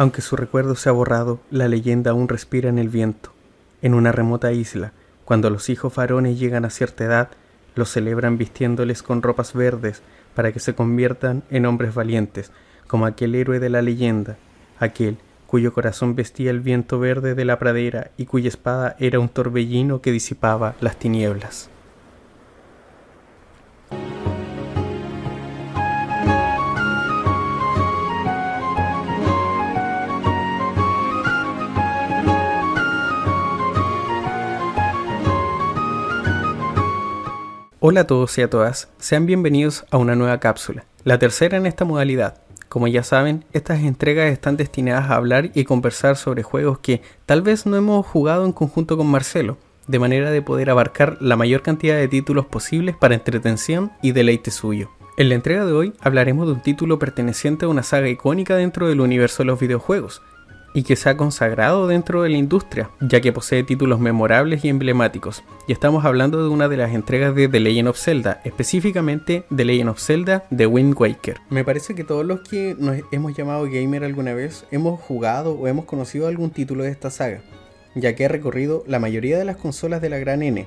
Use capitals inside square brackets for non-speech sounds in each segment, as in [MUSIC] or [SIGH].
Aunque su recuerdo se ha borrado, la leyenda aún respira en el viento. En una remota isla, cuando los hijos varones llegan a cierta edad, los celebran vistiéndoles con ropas verdes para que se conviertan en hombres valientes, como aquel héroe de la leyenda, aquel cuyo corazón vestía el viento verde de la pradera y cuya espada era un torbellino que disipaba las tinieblas. Hola a todos y a todas, sean bienvenidos a una nueva cápsula, la tercera en esta modalidad. Como ya saben, estas entregas están destinadas a hablar y conversar sobre juegos que tal vez no hemos jugado en conjunto con Marcelo, de manera de poder abarcar la mayor cantidad de títulos posibles para entretención y deleite suyo. En la entrega de hoy hablaremos de un título perteneciente a una saga icónica dentro del universo de los videojuegos, y que se ha consagrado dentro de la industria, ya que posee títulos memorables y emblemáticos. Y estamos hablando de una de las entregas de The Legend of Zelda, específicamente The Legend of Zelda The Wind Waker. Me parece que todos los que nos hemos llamado gamer alguna vez hemos jugado o hemos conocido algún título de esta saga, ya que ha recorrido la mayoría de las consolas de la gran N,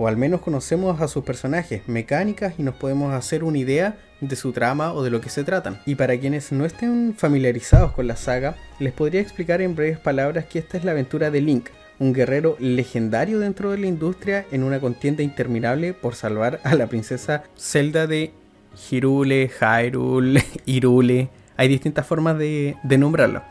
o al menos conocemos a sus personajes, mecánicas y nos podemos hacer una idea de su trama o de lo que se tratan. Y para quienes no estén familiarizados con la saga, les podría explicar en breves palabras que esta es la aventura de Link, un guerrero legendario dentro de la industria en una contienda interminable por salvar a la princesa Zelda de Hirule, Hyrule, [LAUGHS] Irule. Hay distintas formas de, de nombrarlo.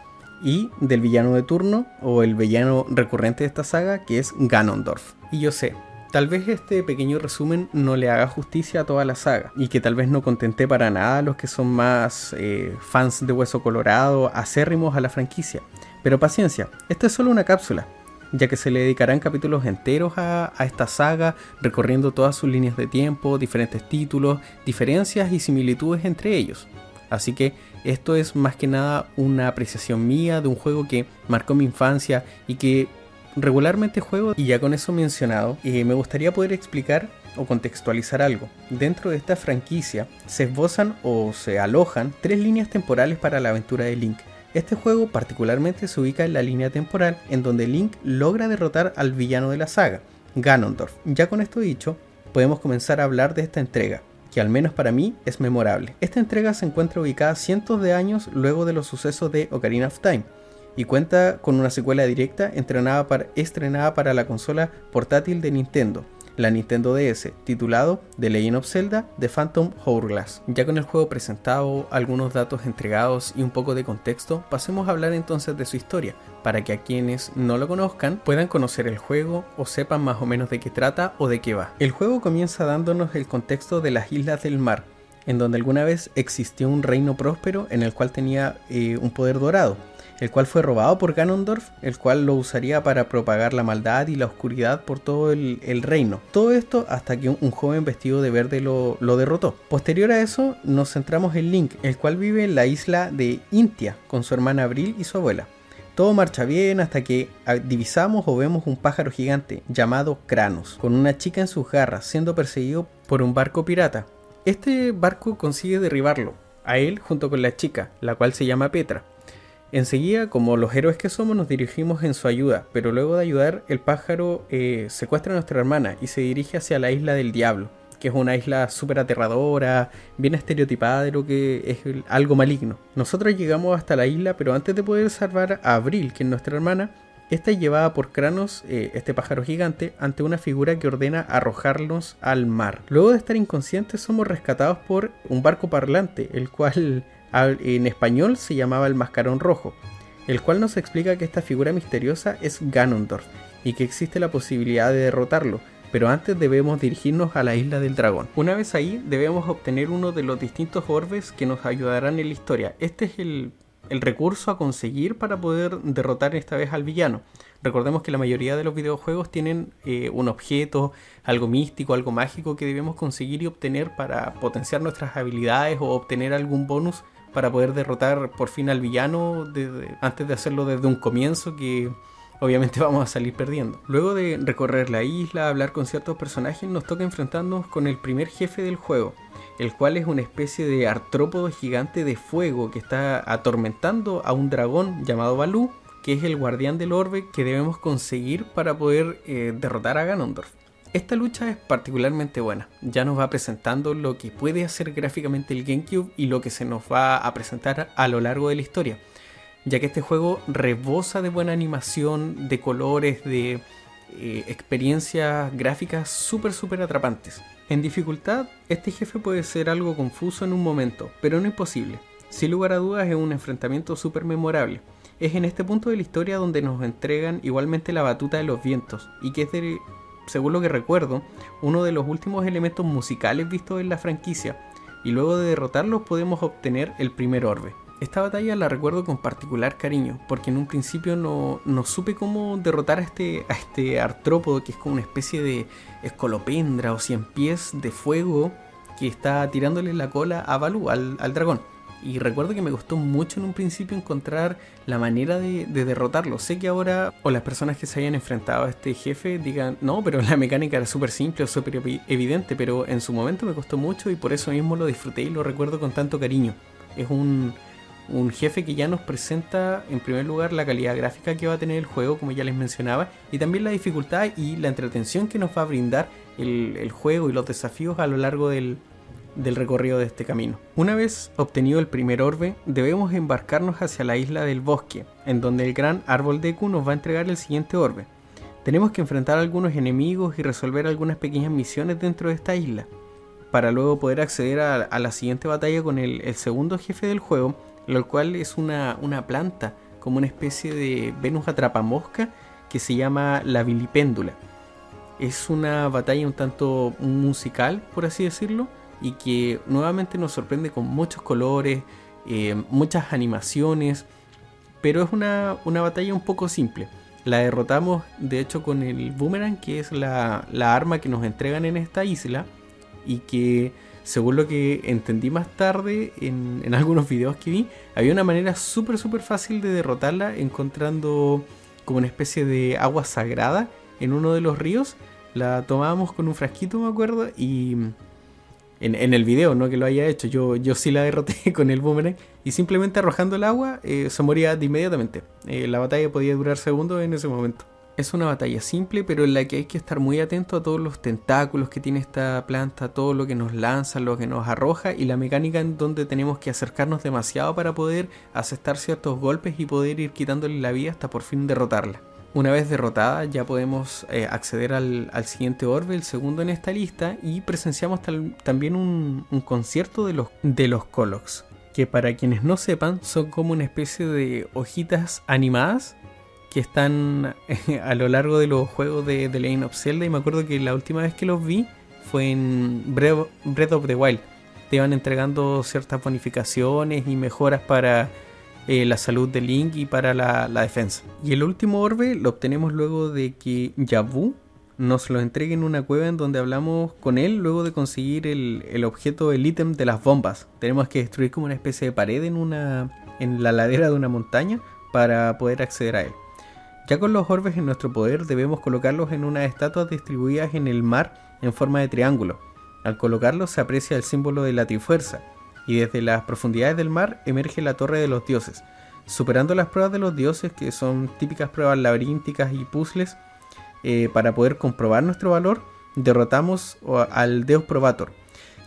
Y del villano de turno o el villano recurrente de esta saga que es Ganondorf. Y yo sé, Tal vez este pequeño resumen no le haga justicia a toda la saga y que tal vez no contente para nada a los que son más eh, fans de Hueso Colorado, acérrimos a la franquicia. Pero paciencia, esta es solo una cápsula, ya que se le dedicarán capítulos enteros a, a, esta saga, recorriendo todas sus líneas de tiempo, diferentes títulos, diferencias y similitudes entre ellos. Así que esto es más que nada una apreciación mía de un juego que marcó mi infancia y que regularmente juego y ya con eso mencionado, eh, me gustaría poder explicar o contextualizar algo. Dentro de esta franquicia se esbozan o se alojan tres líneas temporales para la aventura de Link. Este juego particularmente se ubica en la línea temporal en donde Link logra derrotar al villano de la saga, Ganondorf. Ya con esto dicho, podemos comenzar a hablar de esta entrega, que al menos para mí es memorable. Esta entrega se encuentra ubicada cientos de años luego de los sucesos de Ocarina of Time, y cuenta con una secuela directa estrenada para la consola portátil de Nintendo, la Nintendo DS, titulado The Legend of Zelda The Phantom Hourglass. Ya con el juego presentado, algunos datos entregados y un poco de contexto, pasemos a hablar entonces de su historia, para que a quienes no lo conozcan puedan conocer el juego o sepan más o menos de qué trata o de qué va. El juego comienza dándonos el contexto de las Islas del Mar, en donde alguna vez existió un reino próspero en el cual tenía eh, un poder dorado el cual fue robado por Ganondorf, el cual lo usaría para propagar la maldad y la oscuridad por todo el, reino. Todo esto hasta que un, joven vestido de verde lo, lo, derrotó. Posterior a eso nos centramos en Link, el cual vive en la isla de Intia con su hermana Abril y su abuela. Todo marcha bien hasta que divisamos o vemos un pájaro gigante llamado Kranos, con una chica en sus garras siendo perseguido por un barco pirata. Este barco consigue derribarlo, a él junto con la chica, la cual se llama Petra. Enseguida, como los héroes que somos, nos dirigimos en su ayuda, pero luego de ayudar, el pájaro eh, secuestra a nuestra hermana y se dirige hacia la isla del diablo, que es una isla súper aterradora, bien estereotipada de lo que es algo maligno. Nosotros llegamos hasta la isla, pero antes de poder salvar a Abril, que es nuestra hermana, esta es llevada por Kranos, eh, este pájaro gigante, ante una figura que ordena arrojarnos al mar. Luego de estar inconscientes, somos rescatados por un barco parlante, el cual en español se llamaba el Mascarón Rojo, el cual nos explica que esta figura misteriosa es Ganondorf y que existe la posibilidad de derrotarlo, pero antes debemos dirigirnos a la isla del dragón. Una vez ahí debemos obtener uno de los distintos orbes que nos ayudarán en la historia. Este es el, recurso a conseguir para poder derrotar esta vez al villano. Recordemos que la mayoría de los videojuegos tienen eh, un objeto, algo místico, algo mágico que debemos conseguir y obtener para potenciar nuestras habilidades o obtener algún bonus para poder derrotar por fin al villano antes de hacerlo desde un comienzo que obviamente [LAUGHS] vamos a salir perdiendo. Luego de recorrer la isla, hablar con ciertos personajes, nos toca enfrentarnos con el primer jefe del juego, el cual es una especie de artrópodo gigante de fuego que está atormentando a un dragón llamado Balú, que es el guardián del orbe que debemos conseguir para poder eh, derrotar a Ganondorf. Esta lucha es particularmente buena, ya nos va presentando lo que puede hacer gráficamente el GameCube y lo que se nos va a presentar a lo largo de la historia, ya que este juego rebosa de buena animación, de colores, de eh, experiencias gráficas súper súper atrapantes. En dificultad, este jefe puede ser algo confuso en un momento, pero no imposible. Sin lugar a dudas es un enfrentamiento súper memorable. Es en este punto de la historia donde nos entregan igualmente la batuta de los vientos, y que es de según lo que recuerdo, uno de los últimos elementos musicales vistos en la franquicia, y luego de derrotarlos podemos obtener el primer orbe. Esta batalla la recuerdo con particular cariño, porque en un principio no, no supe cómo derrotar a este, a este artrópodo, que es como una especie de escolopendra o cien pies de fuego que está tirándole la cola a Balú, al, al dragón. Y recuerdo que me costó mucho en un principio encontrar la manera de, derrotarlo. Sé que ahora, o las personas que se hayan enfrentado a este jefe digan, no, pero la mecánica era súper simple o súper evidente, pero en su momento me costó mucho y por eso mismo lo disfruté y lo recuerdo con tanto cariño. Es un, un jefe que ya nos presenta en primer lugar la calidad gráfica que va a tener el juego, como ya les mencionaba, y también la dificultad y la entretención que nos va a brindar el, el juego y los desafíos a lo largo del, del recorrido de este camino. Una vez obtenido el primer orbe, debemos embarcarnos hacia la isla del bosque, en donde el gran árbol de Q nos va a entregar el siguiente orbe. Tenemos que enfrentar a algunos enemigos y resolver algunas pequeñas misiones dentro de esta isla, para luego poder acceder a, la siguiente batalla con el, segundo jefe del juego, lo cual es una, una planta, como una especie de Venus atrapamosca que se llama la vilipéndula. Es una batalla un tanto musical, por así decirlo, y que nuevamente nos sorprende con muchos colores, eh, muchas animaciones, pero es una, batalla un poco simple. La derrotamos de hecho con el boomerang, que es la, arma que nos entregan en esta isla y que según lo que entendí más tarde en, en [LAUGHS] algunos videos que vi, había una manera súper súper fácil de derrotarla encontrando como una especie de agua sagrada en uno de los ríos. La tomábamos con un frasquito, me acuerdo, y en, el video, no que lo haya hecho. Yo, yo sí la derroté [LAUGHS] con el boomerang y simplemente arrojando el agua eh, se moría de inmediatamente. Eh, la batalla podía durar segundos en ese momento. Es una batalla simple, pero en la que hay que estar muy atento a todos los tentáculos que tiene esta planta, todo lo que nos lanza, lo que nos arroja y la mecánica en donde tenemos que acercarnos demasiado para poder aceptar ciertos golpes y poder ir quitándole la vida hasta por fin derrotarla. Una vez derrotada ya podemos eh, acceder al, siguiente orbe, el segundo en esta lista, y presenciamos también un, concierto de los, de los que para quienes no sepan son como una especie de hojitas animadas que están [LAUGHS] a lo largo de los juegos de The Legend of Zelda y me acuerdo que la última vez que los vi fue en Breath of the Wild. Te iban entregando ciertas bonificaciones y mejoras para eh, la salud de Link y para la, defensa. Y el último orbe lo obtenemos luego de que Yabu nos lo entregue en una cueva en donde hablamos con él luego de conseguir el, objeto, el ítem de las bombas. Tenemos que destruir como una especie de pared en, una, en la ladera de una montaña para poder acceder a él. Ya con los orbes en nuestro poder debemos colocarlos en unas estatuas distribuidas en el mar en forma de triángulo. Al colocarlos se aprecia el símbolo de la trifuerza, y desde las profundidades del mar emerge la torre de los dioses. Superando las pruebas de los dioses, que son típicas pruebas laberínticas y puzzles, eh, para poder comprobar nuestro valor, derrotamos al Deus Probator,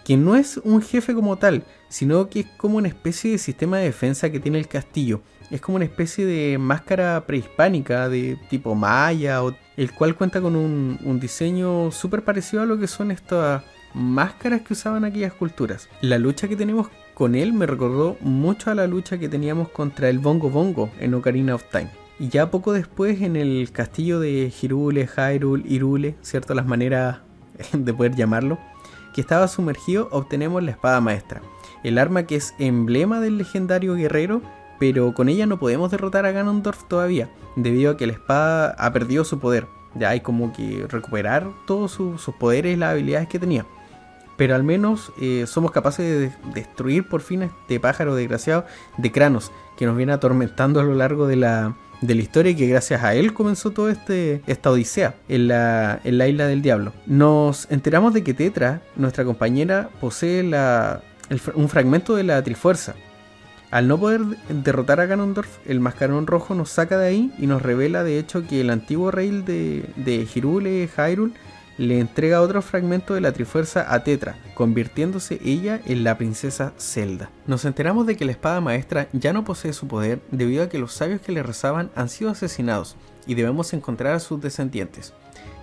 que no es un jefe como tal, sino que es como una especie de sistema de defensa que tiene el castillo. Es como una especie de máscara prehispánica de tipo maya, el cual cuenta con un, un diseño súper parecido a lo que son estas máscaras que usaban aquellas culturas. La lucha que tenemos con él me recordó mucho a la lucha que teníamos contra el Bongo Bongo en Ocarina of Time. Y ya poco después en el castillo de Hirule, Hyrule, Irule, ¿cierto? Las maneras [LAUGHS] de poder llamarlo, que estaba sumergido, obtenemos la espada maestra. El arma que es emblema del legendario guerrero, pero con ella no podemos derrotar a Ganondorf todavía, debido a que la espada ha perdido su poder. Ya hay como que recuperar todos sus poderes y las habilidades que tenía pero al menos eh, somos capaces de destruir por fin a este pájaro desgraciado de Kranos que nos viene atormentando a lo largo de la, de la historia y que gracias a él comenzó toda este, esta odisea en la, en la isla del diablo. Nos enteramos de que Tetra, nuestra compañera, posee la, un fragmento de la Trifuerza. Al no poder derrotar a Ganondorf, el mascarón rojo nos saca de ahí y nos revela de hecho que el antiguo rey de, de Hirule, Hyrule, le entrega otro fragmento de la Trifuerza a Tetra, convirtiéndose ella en la princesa Zelda. Nos enteramos de que la espada maestra ya no posee su poder debido a que los sabios que le rezaban han sido asesinados y debemos encontrar a sus descendientes.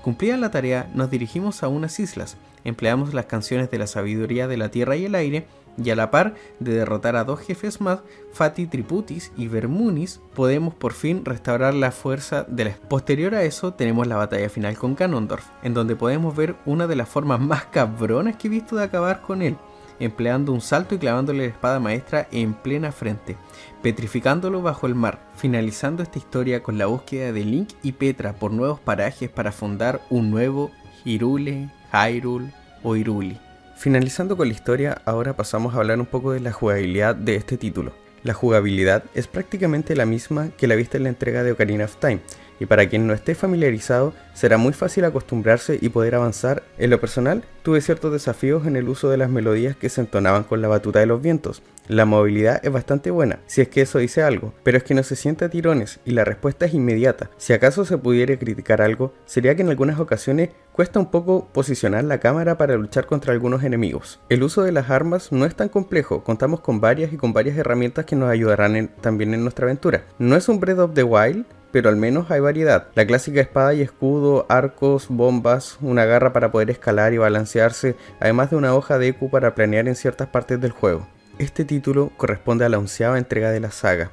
Cumplida la tarea, nos dirigimos a unas islas, empleamos las canciones de la sabiduría de la tierra y el aire y a la par de derrotar a dos jefes más, Fati Triputis y Vermunis, podemos por fin restaurar la fuerza de la... Posterior a eso tenemos la batalla final con Ganondorf, en donde podemos ver una de las formas más cabronas que he visto de acabar con él, empleando un salto y clavándole la espada maestra en plena frente, petrificándolo bajo el mar, finalizando esta historia con la búsqueda de Link y Petra por nuevos parajes para fundar un nuevo Hirule, Hyrule o Iruli. Finalizando con la historia, ahora pasamos a hablar un poco de la jugabilidad de este título. La jugabilidad es prácticamente la misma que la vista en la entrega de Ocarina of Time, y para quien no esté familiarizado será muy fácil acostumbrarse y poder avanzar. En lo personal, tuve ciertos desafíos en el uso de las melodías que se entonaban con la batuta de los vientos. La movilidad es bastante buena, si es que eso dice algo, pero es que no se siente a tirones y la respuesta es inmediata. Si acaso se pudiera criticar algo, sería que en algunas ocasiones cuesta un poco posicionar la cámara para luchar contra algunos enemigos. El uso de las armas no es tan complejo, contamos con varias y con varias herramientas que nos ayudarán también en nuestra aventura. No es un Breath of the Wild, pero al menos hay variedad. La clásica espada y escudo, arcos, bombas, una garra para poder escalar y balancearse, además de una hoja de EQ para planear en ciertas partes del juego. Este título corresponde a la onceava entrega de la saga.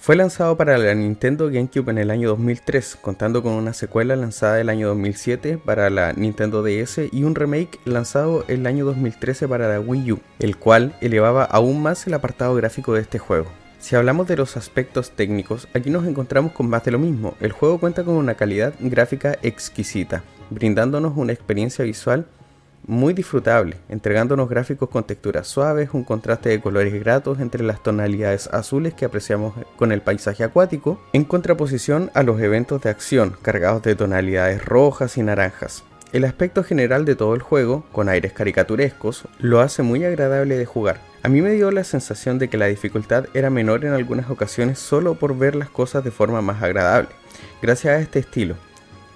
Fue lanzado para la Nintendo GameCube en el año 2003, contando con una secuela lanzada el año 2007 para la Nintendo DS y un remake lanzado el año 2013 para la Wii U, el cual elevaba aún más el apartado gráfico de este juego. Si hablamos de los aspectos técnicos, aquí nos encontramos con más de lo mismo. El juego cuenta con una calidad gráfica exquisita, brindándonos una experiencia visual muy disfrutable, entregándonos gráficos con texturas suaves, un contraste de colores gratos entre las tonalidades azules que apreciamos con el paisaje acuático, en contraposición a los eventos de acción cargados de tonalidades rojas y naranjas. El aspecto general de todo el juego, con aires caricaturescos, lo hace muy agradable de jugar. A mí me dio la sensación de que la dificultad era menor en algunas ocasiones solo por ver las cosas de forma más agradable, gracias a este estilo.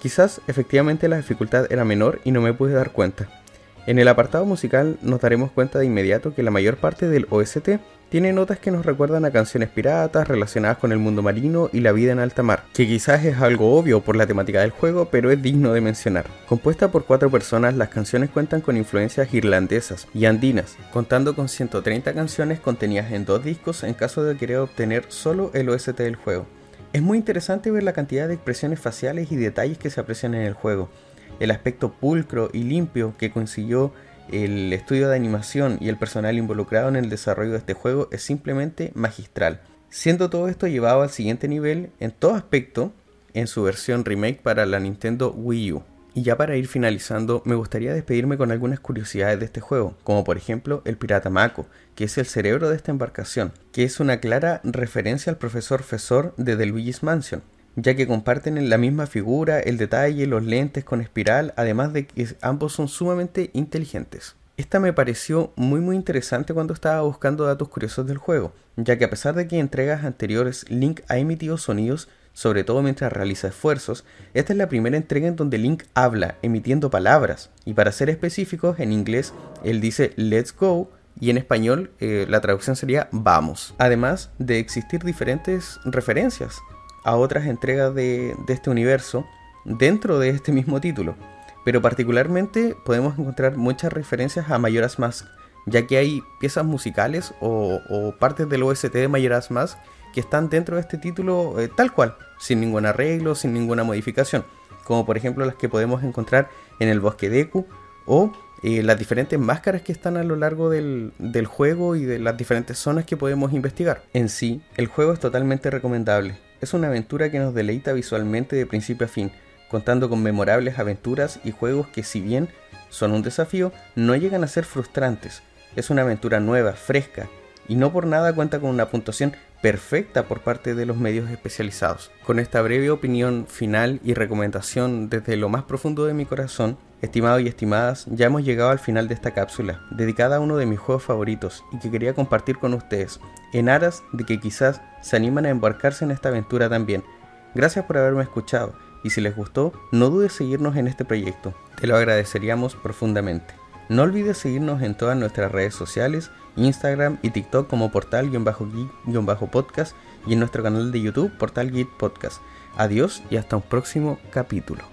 Quizás efectivamente la dificultad era menor y no me pude dar cuenta. En el apartado musical nos daremos cuenta de inmediato que la mayor parte del OST tiene notas que nos recuerdan a canciones piratas relacionadas con el mundo marino y la vida en alta mar, que quizás es algo obvio por la temática del juego, pero es digno de mencionar. Compuesta por cuatro personas, las canciones cuentan con influencias irlandesas y andinas, contando con 130 canciones contenidas en dos discos en caso de querer obtener solo el OST del juego. Es muy interesante ver la cantidad de expresiones faciales y detalles que se aprecian en el juego, el aspecto pulcro y limpio que consiguió el estudio de animación y el personal involucrado en el desarrollo de este juego es simplemente magistral. Siendo todo esto llevado al siguiente nivel en todo aspecto en su versión remake para la Nintendo Wii U. Y ya para ir finalizando, me gustaría despedirme con algunas curiosidades de este juego, como por ejemplo el pirata Mako, que es el cerebro de esta embarcación, que es una clara referencia al profesor Fesor de The Luigi's Mansion, ya que comparten la misma figura, el detalle, los lentes con espiral, además de que ambos son sumamente inteligentes. Esta me pareció muy muy interesante cuando estaba buscando datos curiosos del juego, ya que a pesar de que en entregas anteriores Link ha emitido sonidos, sobre todo mientras realiza esfuerzos, esta es la primera entrega en donde Link habla, emitiendo palabras, y para ser específicos, en inglés él dice Let's go, y en español eh, la traducción sería vamos, además de existir diferentes referencias a otras entregas de, este universo dentro de este mismo título. Pero particularmente podemos encontrar muchas referencias a Majora's Mask, ya que hay piezas musicales o, partes del OST de Majora's Mask que están dentro de este título eh, tal cual, sin ningún arreglo, sin ninguna modificación, como por ejemplo las que podemos encontrar en el bosque Deku o eh, las diferentes máscaras que están a lo largo del, del juego y de las diferentes zonas que podemos investigar. En sí, el juego es totalmente recomendable es una aventura que nos deleita visualmente de principio a fin, contando con memorables aventuras y juegos que si bien son un desafío, no llegan a ser frustrantes. Es una aventura nueva, fresca, y no por nada cuenta con una puntuación perfecta por parte de los medios especializados. Con esta breve opinión final y recomendación desde lo más profundo de mi corazón, estimados y estimadas, ya hemos llegado al final de esta cápsula, dedicada a uno de mis juegos favoritos y que quería compartir con ustedes, en aras de que quizás se animan a embarcarse en esta aventura también. Gracias por haberme escuchado y si les gustó, no dudes seguirnos en este proyecto, te lo agradeceríamos profundamente. No olvides seguirnos en todas nuestras redes sociales, Instagram y TikTok como portal-geek-podcast y en nuestro canal de YouTube Portal Geek Podcast. Adiós y hasta un próximo capítulo.